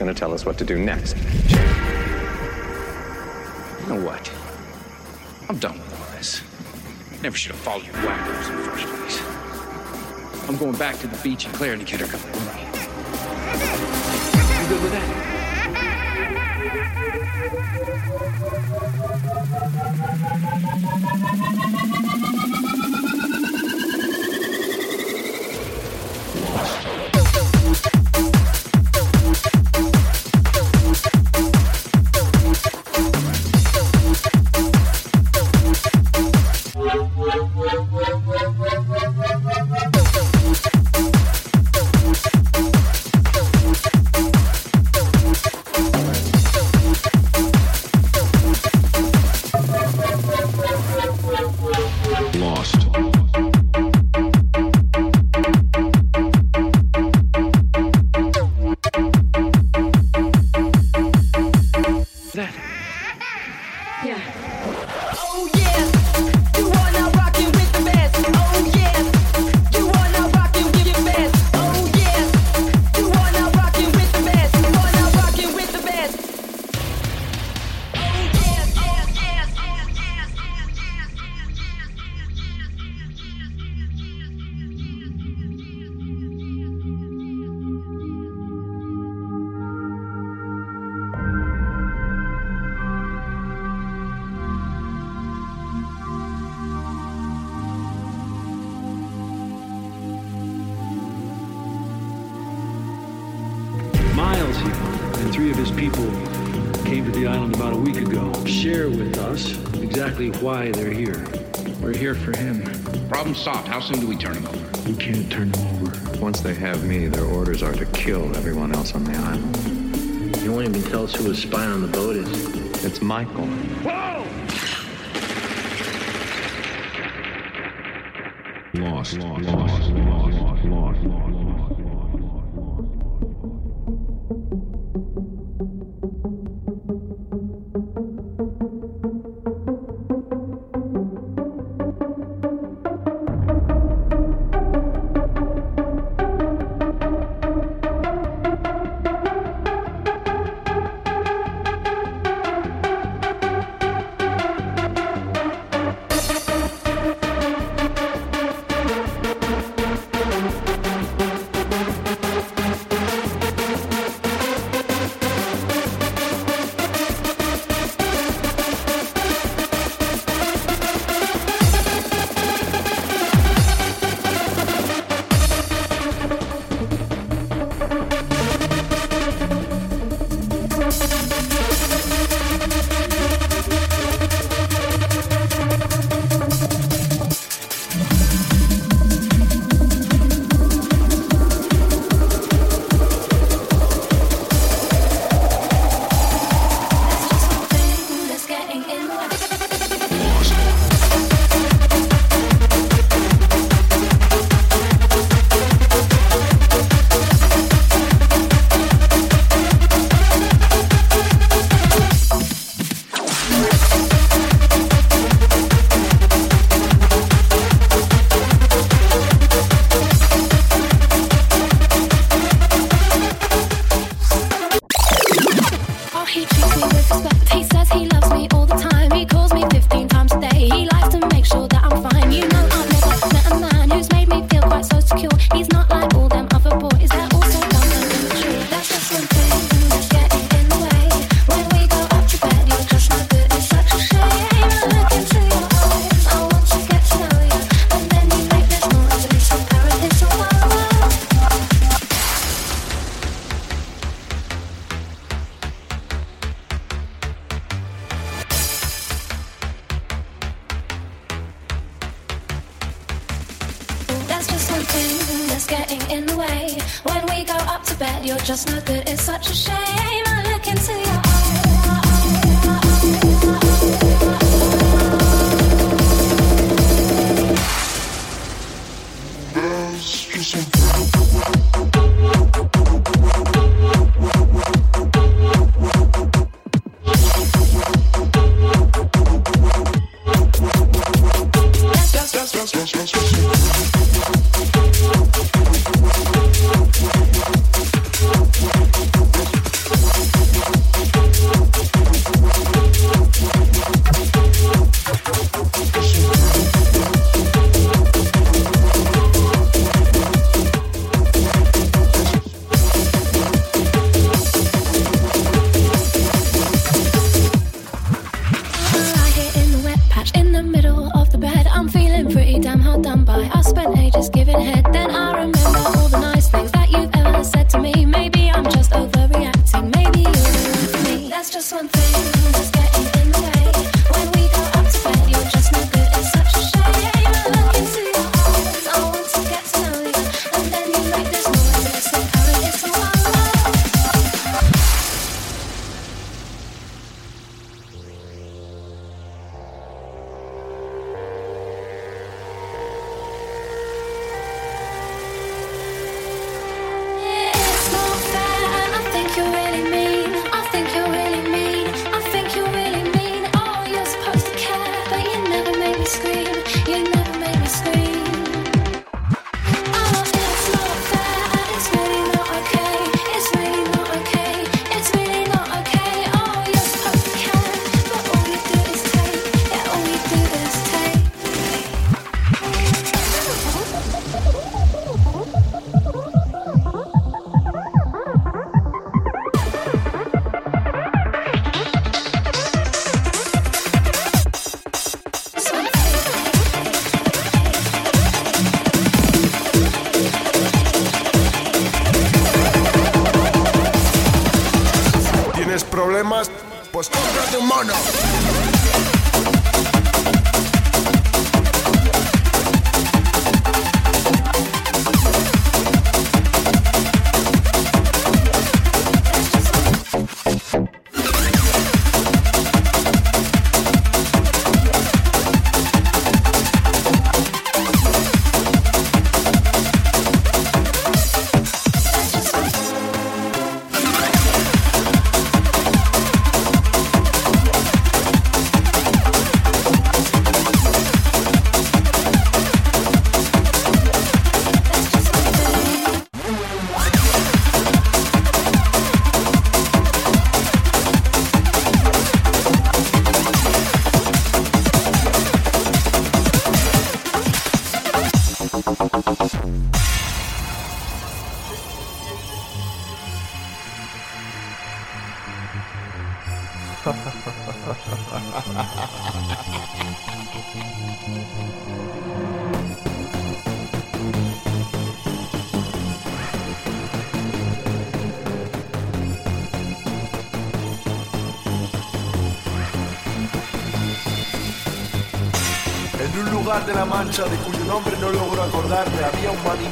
going to tell us what to do next. You know what? I'm done with all this. Never should have followed you wackos in the first place. I'm going back to the beach and Claire and the kid are coming with me. You good with that? soon do we turn him over? You can't turn him over. Once they have me, their orders are to kill everyone else on the island. You won't even tell us who the spy on the boat is. It's Michael. Whoa! Lost, lost, lost, lost, lost, lost, lost.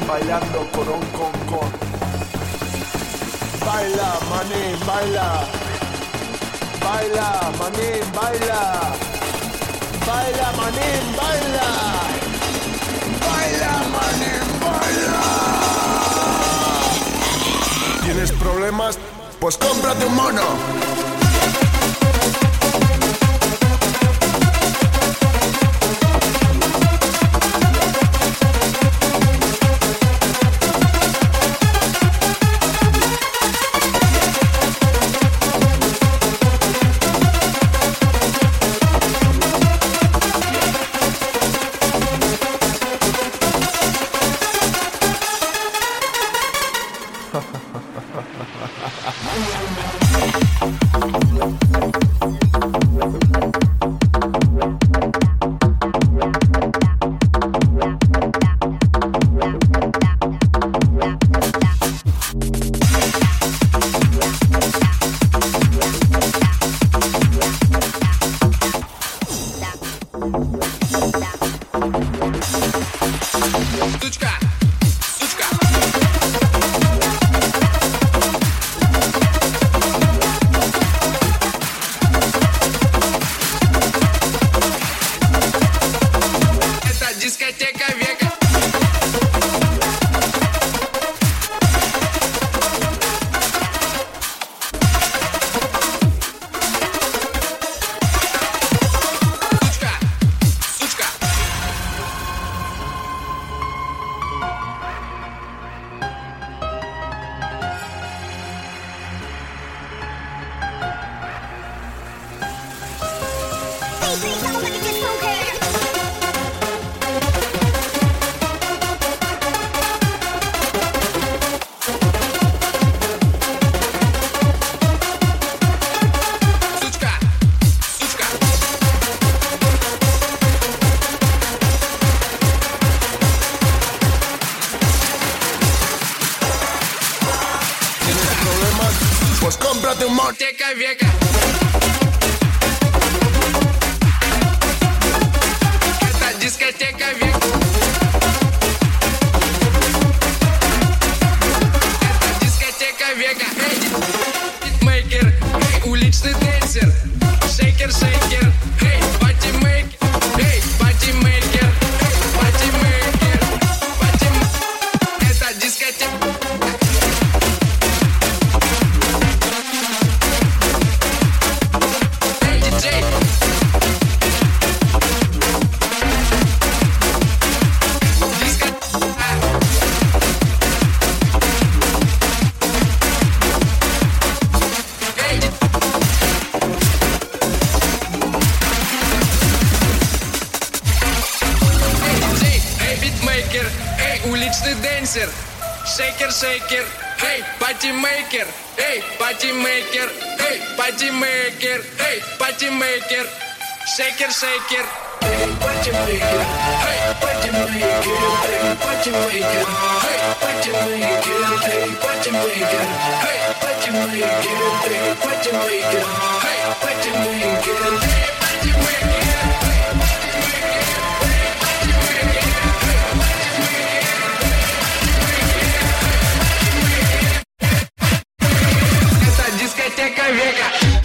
Un bailando corón con con. Baila, manín, baila. Baila, manín, baila. Baila, manín, baila. Baila, manín, baila. ¿Tienes problemas? Pues cómprate un mono. Do Monte Cavieca. парти-мейкер, шейкер-шейкер. Эй, дискотека века.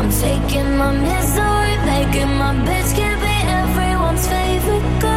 I'm taking my misery, making my bitch can be everyone's favorite girl.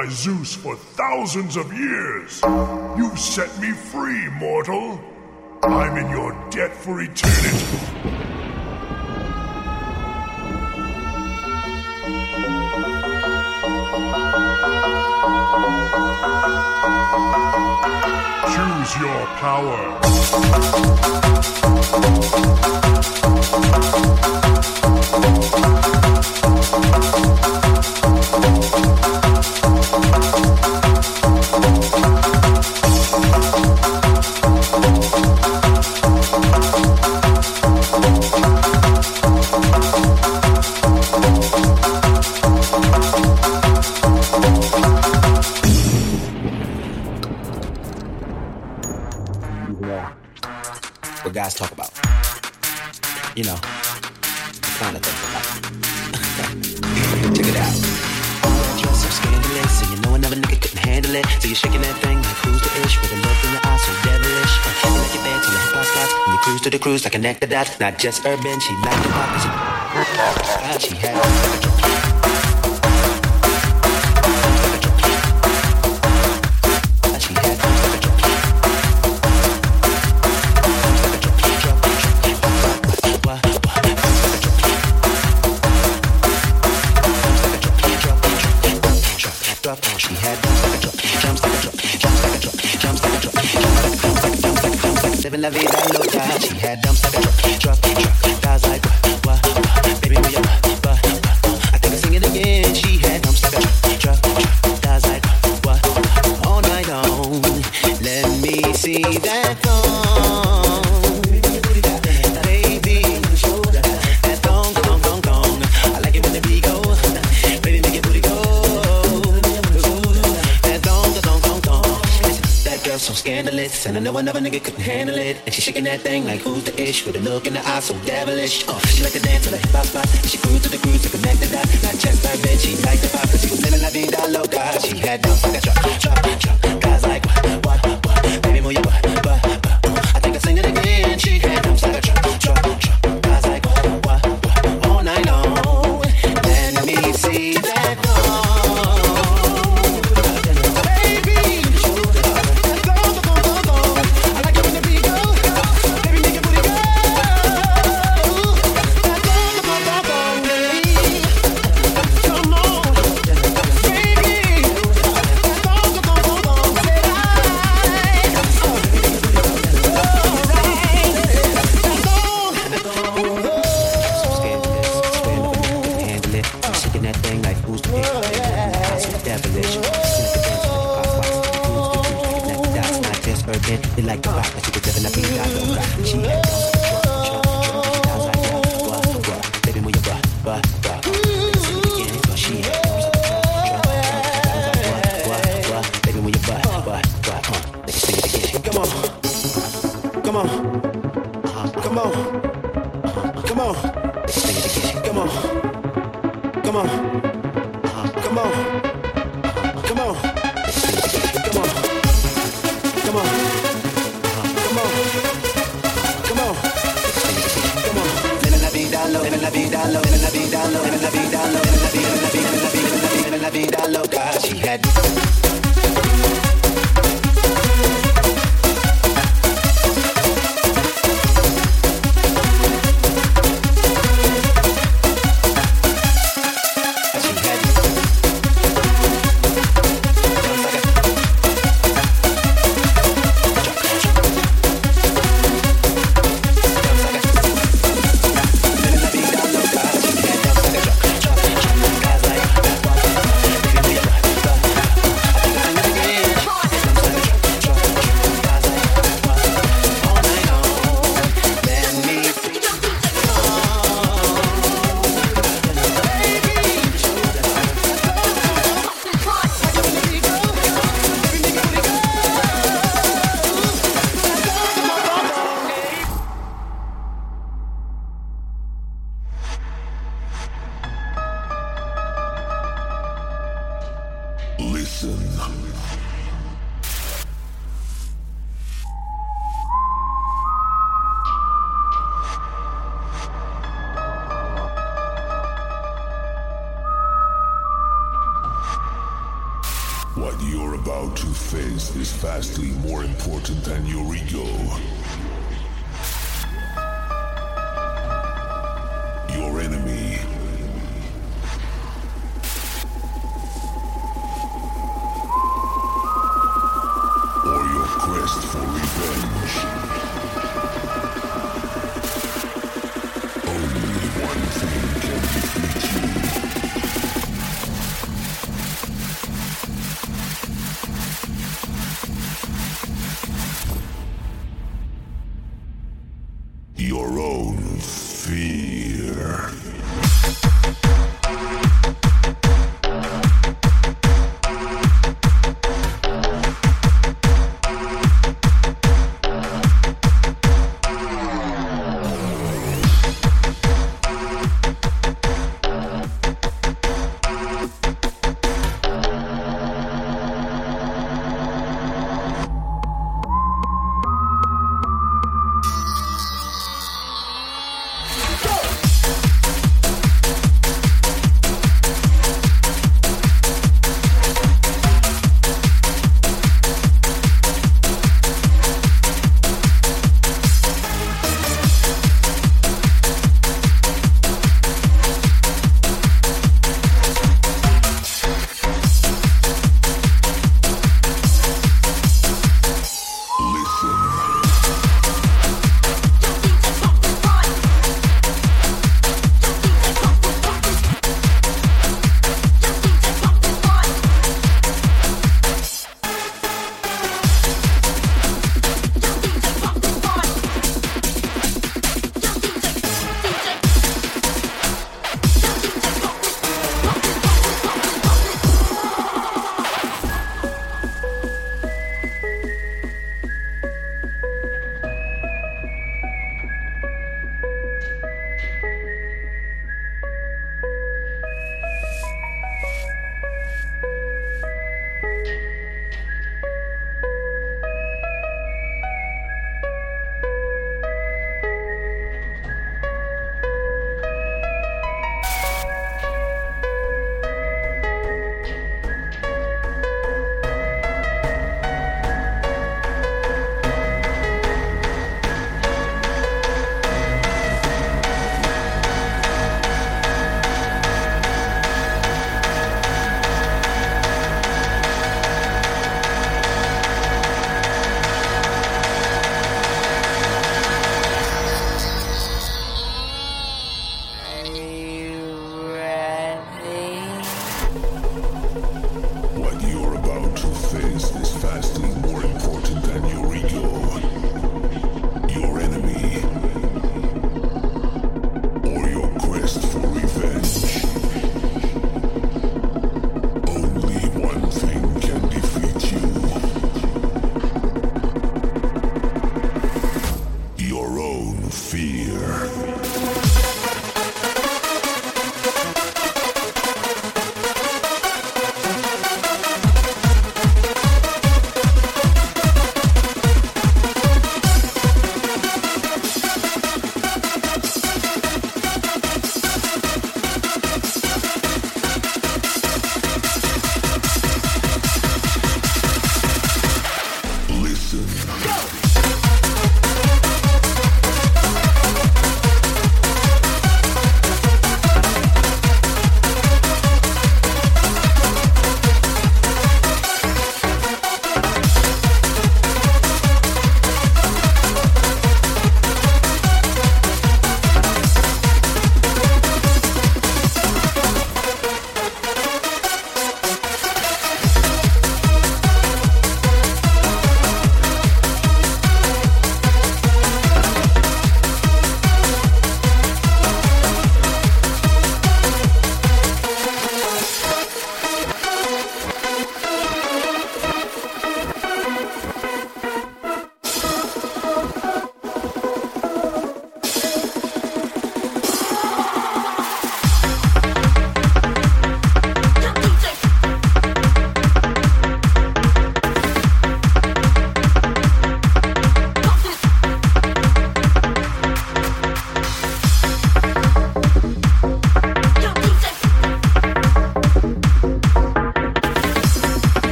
by Zeus for thousands of years. You've set me free, mortal. I'm in your debt for eternity. Choose your power. Connect the dots, not just urban. She liked the pop. She, she had. that thing like who's the ish with a look in the eye so devilish. Oh, she like to dance to like pop pop. She grew to the groove to connect the dots. Not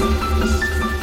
よし。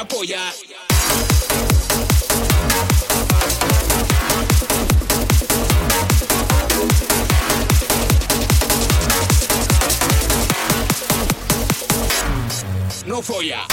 apoyar. No folla.